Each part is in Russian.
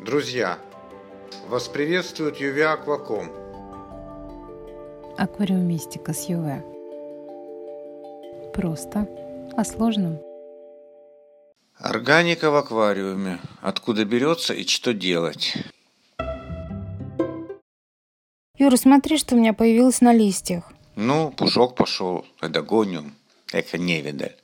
Друзья, вас приветствует Юви Акваком. Аквариумистика с ЮВ. Просто о сложном. Органика в аквариуме. Откуда берется и что делать? Юра, смотри, что у меня появилось на листьях. Ну, пушок пошел, эдогониум, эконевидель.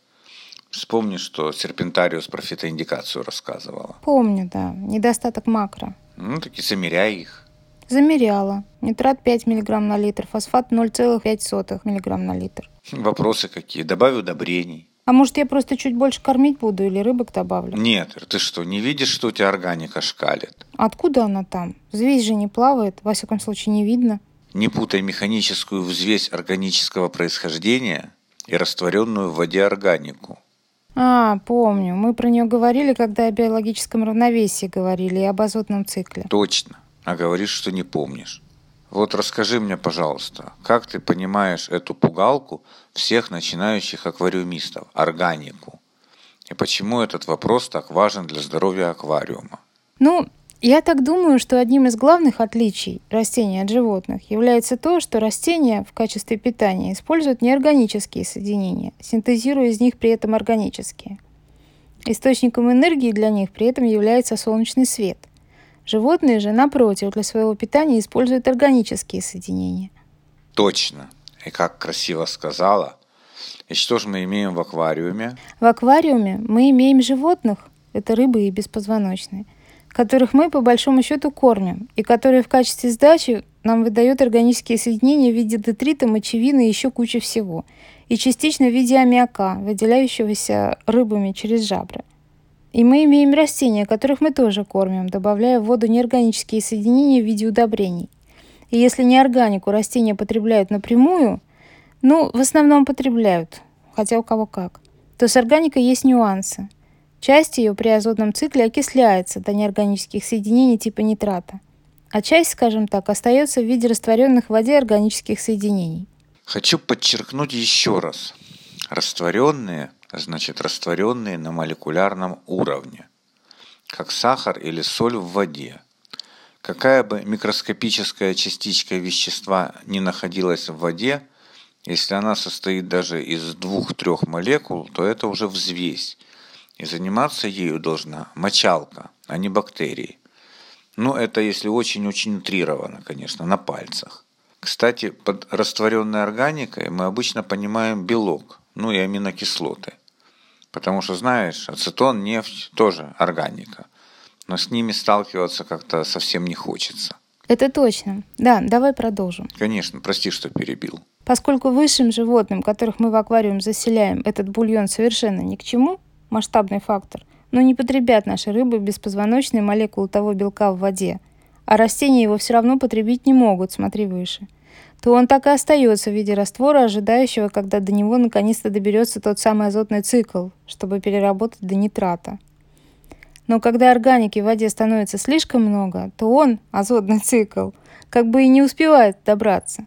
Вспомни, что серпентариус про фитоиндикацию рассказывала. Помню, да. Недостаток макро. Ну, так и замеряй их. Замеряла. Нитрат 5 мг на литр, фосфат 0,5 мг на литр. Вопросы какие? Добавь удобрений. А может, я просто чуть больше кормить буду или рыбок добавлю? Нет, ты что, не видишь, что у тебя органика шкалит? Откуда она там? Взвесь же не плавает, во всяком случае не видно. Не путай механическую взвесь органического происхождения и растворенную в воде органику. А, помню. Мы про нее говорили, когда о биологическом равновесии говорили и об азотном цикле. Точно. А говоришь, что не помнишь. Вот расскажи мне, пожалуйста, как ты понимаешь эту пугалку всех начинающих аквариумистов, органику? И почему этот вопрос так важен для здоровья аквариума? Ну, я так думаю, что одним из главных отличий растений от животных является то, что растения в качестве питания используют неорганические соединения, синтезируя из них при этом органические. Источником энергии для них при этом является солнечный свет. Животные же, напротив, для своего питания используют органические соединения. Точно. И как красиво сказала. И что же мы имеем в аквариуме? В аквариуме мы имеем животных, это рыбы и беспозвоночные, которых мы по большому счету кормим, и которые в качестве сдачи нам выдают органические соединения в виде детрита, мочевины и еще кучи всего, и частично в виде аммиака, выделяющегося рыбами через жабры. И мы имеем растения, которых мы тоже кормим, добавляя в воду неорганические соединения в виде удобрений. И если неорганику растения потребляют напрямую, ну, в основном потребляют, хотя у кого как, то с органикой есть нюансы. Часть ее при азотном цикле окисляется до неорганических соединений типа нитрата, а часть, скажем так, остается в виде растворенных в воде органических соединений. Хочу подчеркнуть еще раз. Растворенные, значит растворенные на молекулярном уровне, как сахар или соль в воде. Какая бы микроскопическая частичка вещества не находилась в воде, если она состоит даже из двух-трех молекул, то это уже взвесь, и заниматься ею должна мочалка, а не бактерии. Ну, это если очень-очень утрированно, конечно, на пальцах. Кстати, под растворенной органикой мы обычно понимаем белок, ну и аминокислоты. Потому что, знаешь, ацетон, нефть тоже органика. Но с ними сталкиваться как-то совсем не хочется. Это точно. Да, давай продолжим. Конечно, прости, что перебил. Поскольку высшим животным, которых мы в аквариум заселяем, этот бульон совершенно ни к чему, масштабный фактор, но не потребят наши рыбы беспозвоночные молекулы того белка в воде, а растения его все равно потребить не могут, смотри выше, то он так и остается в виде раствора, ожидающего, когда до него наконец-то доберется тот самый азотный цикл, чтобы переработать до нитрата. Но когда органики в воде становится слишком много, то он, азотный цикл, как бы и не успевает добраться.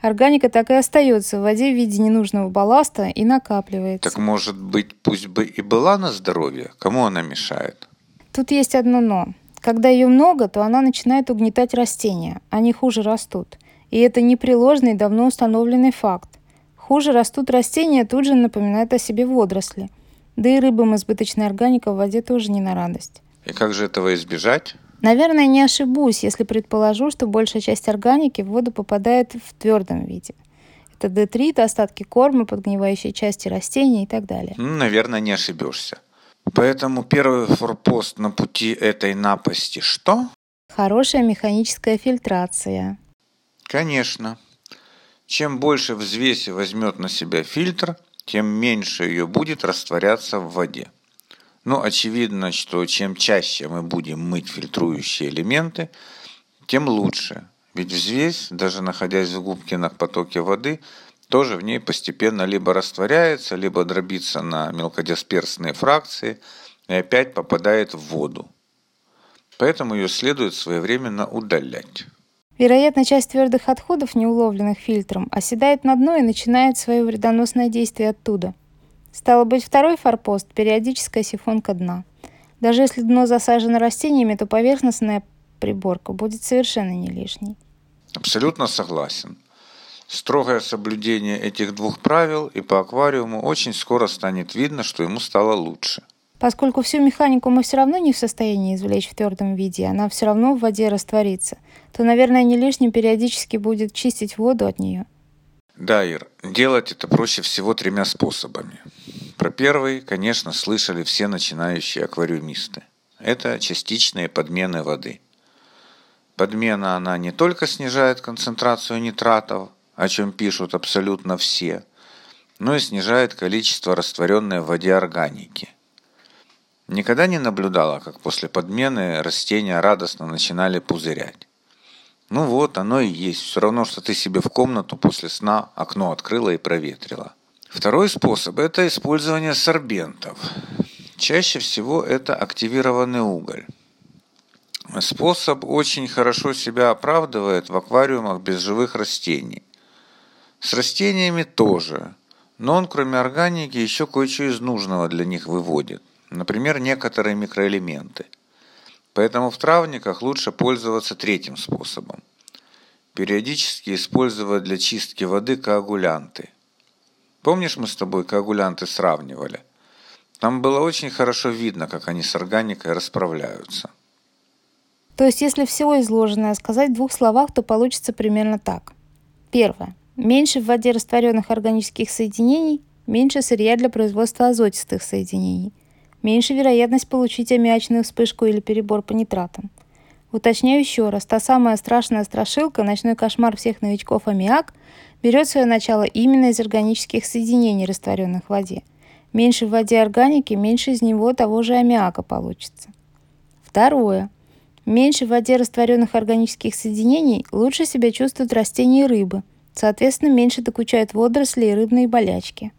Органика так и остается в воде в виде ненужного балласта и накапливается. Так может быть, пусть бы и была на здоровье? Кому она мешает? Тут есть одно «но». Когда ее много, то она начинает угнетать растения, они хуже растут. И это непреложный, давно установленный факт. Хуже растут растения, тут же напоминают о себе водоросли. Да и рыбам избыточная органика в воде тоже не на радость. И как же этого избежать? Наверное, не ошибусь, если предположу, что большая часть органики в воду попадает в твердом виде. Это детрит, остатки корма, подгнивающие части растений и так далее. Наверное, не ошибешься. Поэтому первый форпост на пути этой напасти что? Хорошая механическая фильтрация. Конечно. Чем больше взвеси возьмет на себя фильтр, тем меньше ее будет растворяться в воде. Но очевидно, что чем чаще мы будем мыть фильтрующие элементы, тем лучше. Ведь взвесь, даже находясь в губкинах потоке воды, тоже в ней постепенно либо растворяется, либо дробится на мелкодисперсные фракции и опять попадает в воду. Поэтому ее следует своевременно удалять. Вероятно, часть твердых отходов, не уловленных фильтром, оседает на дно и начинает свое вредоносное действие оттуда – Стало быть, второй форпост – периодическая сифонка дна. Даже если дно засажено растениями, то поверхностная приборка будет совершенно не лишней. Абсолютно согласен. Строгое соблюдение этих двух правил и по аквариуму очень скоро станет видно, что ему стало лучше. Поскольку всю механику мы все равно не в состоянии извлечь в твердом виде, она все равно в воде растворится, то, наверное, не лишним периодически будет чистить воду от нее. Да, Ир, делать это проще всего тремя способами. Про первый, конечно, слышали все начинающие аквариумисты. Это частичные подмены воды. Подмена она не только снижает концентрацию нитратов, о чем пишут абсолютно все, но и снижает количество растворенной в воде органики. Никогда не наблюдала, как после подмены растения радостно начинали пузырять. Ну вот, оно и есть. Все равно, что ты себе в комнату после сна окно открыла и проветрила. Второй способ – это использование сорбентов. Чаще всего это активированный уголь. Способ очень хорошо себя оправдывает в аквариумах без живых растений. С растениями тоже, но он кроме органики еще кое-что из нужного для них выводит. Например, некоторые микроэлементы. Поэтому в травниках лучше пользоваться третьим способом. Периодически использовать для чистки воды коагулянты – Помнишь, мы с тобой коагулянты сравнивали? Там было очень хорошо видно, как они с органикой расправляются. То есть, если всего изложенное сказать в двух словах, то получится примерно так. Первое. Меньше в воде растворенных органических соединений, меньше сырья для производства азотистых соединений, меньше вероятность получить аммиачную вспышку или перебор по нитратам. Уточняю еще раз, та самая страшная страшилка, ночной кошмар всех новичков аммиак, берет свое начало именно из органических соединений, растворенных в воде. Меньше в воде органики, меньше из него того же аммиака получится. Второе. Меньше в воде растворенных органических соединений лучше себя чувствуют растения и рыбы. Соответственно, меньше докучают водоросли и рыбные болячки.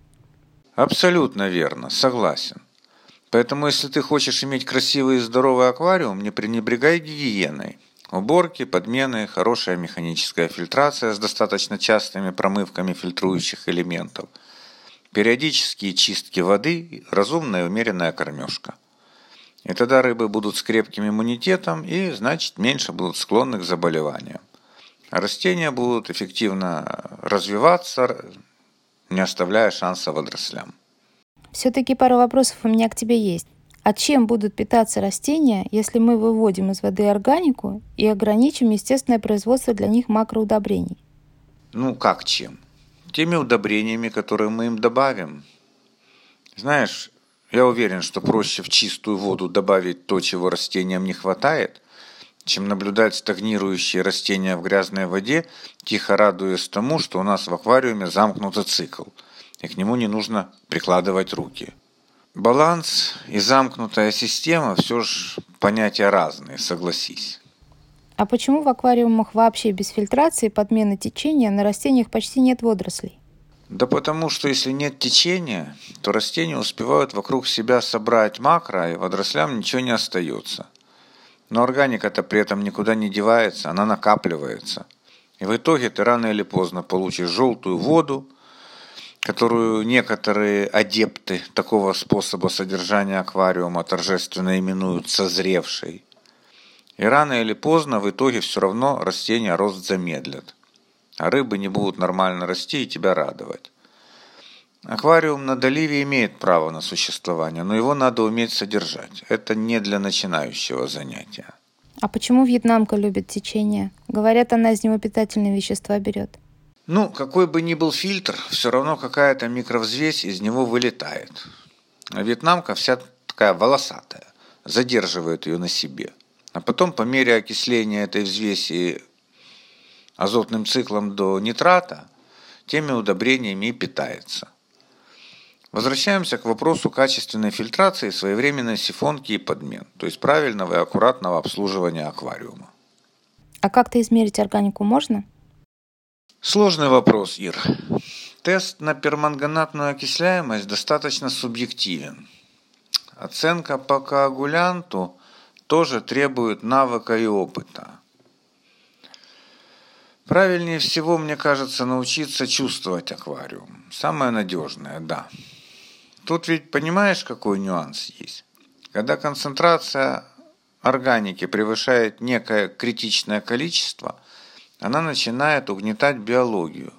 Абсолютно верно, согласен. Поэтому, если ты хочешь иметь красивый и здоровый аквариум, не пренебрегай гигиеной – Уборки, подмены, хорошая механическая фильтрация с достаточно частыми промывками фильтрующих элементов, периодические чистки воды, разумная и умеренная кормежка. И тогда рыбы будут с крепким иммунитетом и, значит, меньше будут склонны к заболеваниям. Растения будут эффективно развиваться, не оставляя шанса водорослям. Все-таки пара вопросов у меня к тебе есть. А чем будут питаться растения, если мы выводим из воды органику и ограничим естественное производство для них макроудобрений? Ну, как чем? Теми удобрениями, которые мы им добавим. Знаешь, я уверен, что проще в чистую воду добавить то, чего растениям не хватает, чем наблюдать стагнирующие растения в грязной воде, тихо радуясь тому, что у нас в аквариуме замкнутый цикл, и к нему не нужно прикладывать руки. Баланс и замкнутая система все же понятия разные, согласись. А почему в аквариумах вообще без фильтрации подмены течения на растениях почти нет водорослей? Да потому что если нет течения, то растения успевают вокруг себя собрать макро, и водорослям ничего не остается. Но органика-то при этом никуда не девается, она накапливается. И в итоге ты рано или поздно получишь желтую воду, которую некоторые адепты такого способа содержания аквариума торжественно именуют созревшей. И рано или поздно в итоге все равно растения рост замедлят. А рыбы не будут нормально расти и тебя радовать. Аквариум на доливе имеет право на существование, но его надо уметь содержать. Это не для начинающего занятия. А почему вьетнамка любит течение? Говорят, она из него питательные вещества берет. Ну, какой бы ни был фильтр, все равно какая-то микровзвесь из него вылетает. А вьетнамка вся такая волосатая, задерживает ее на себе. А потом по мере окисления этой взвеси азотным циклом до нитрата, теми удобрениями и питается. Возвращаемся к вопросу качественной фильтрации, своевременной сифонки и подмен, то есть правильного и аккуратного обслуживания аквариума. А как-то измерить органику можно? Сложный вопрос, Ир. Тест на перманганатную окисляемость достаточно субъективен. Оценка по коагулянту тоже требует навыка и опыта. Правильнее всего, мне кажется, научиться чувствовать аквариум. Самое надежное, да. Тут ведь понимаешь, какой нюанс есть? Когда концентрация органики превышает некое критичное количество, она начинает угнетать биологию.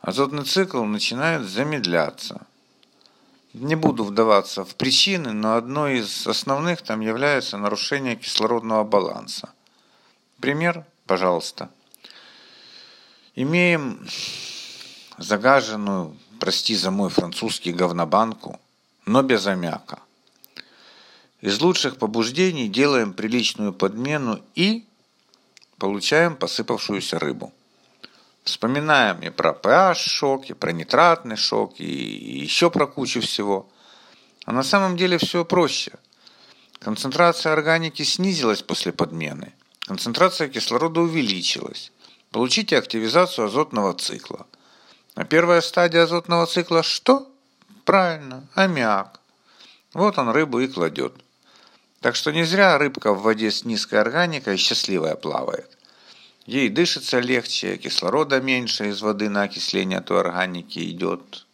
Азотный цикл начинает замедляться. Не буду вдаваться в причины, но одной из основных там является нарушение кислородного баланса. Пример, пожалуйста. Имеем загаженную, прости за мой французский, говнобанку, но без аммиака. Из лучших побуждений делаем приличную подмену и получаем посыпавшуюся рыбу. Вспоминаем и про pH-шок, и про нитратный шок, и еще про кучу всего. А на самом деле все проще. Концентрация органики снизилась после подмены. Концентрация кислорода увеличилась. Получите активизацию азотного цикла. А первая стадия азотного цикла что? Правильно, аммиак. Вот он рыбу и кладет. Так что не зря рыбка в воде с низкой органикой счастливая плавает. Ей дышится легче, кислорода меньше из воды на окисление той органики идет.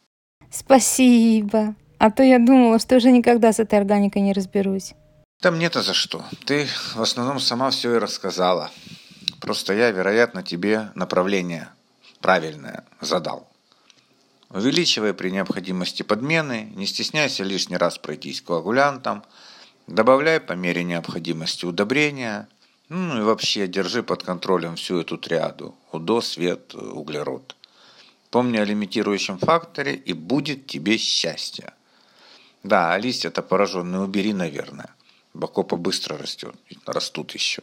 Спасибо. А то я думала, что уже никогда с этой органикой не разберусь. Там нет за что. Ты в основном сама все и рассказала. Просто я, вероятно, тебе направление правильное задал. Увеличивай при необходимости подмены, не стесняйся лишний раз пройтись коагулянтом, добавляй по мере необходимости удобрения, ну и вообще держи под контролем всю эту триаду – УДО, свет, углерод. Помни о лимитирующем факторе и будет тебе счастье. Да, а листья-то пораженные убери, наверное. Бакопа быстро растет, растут еще.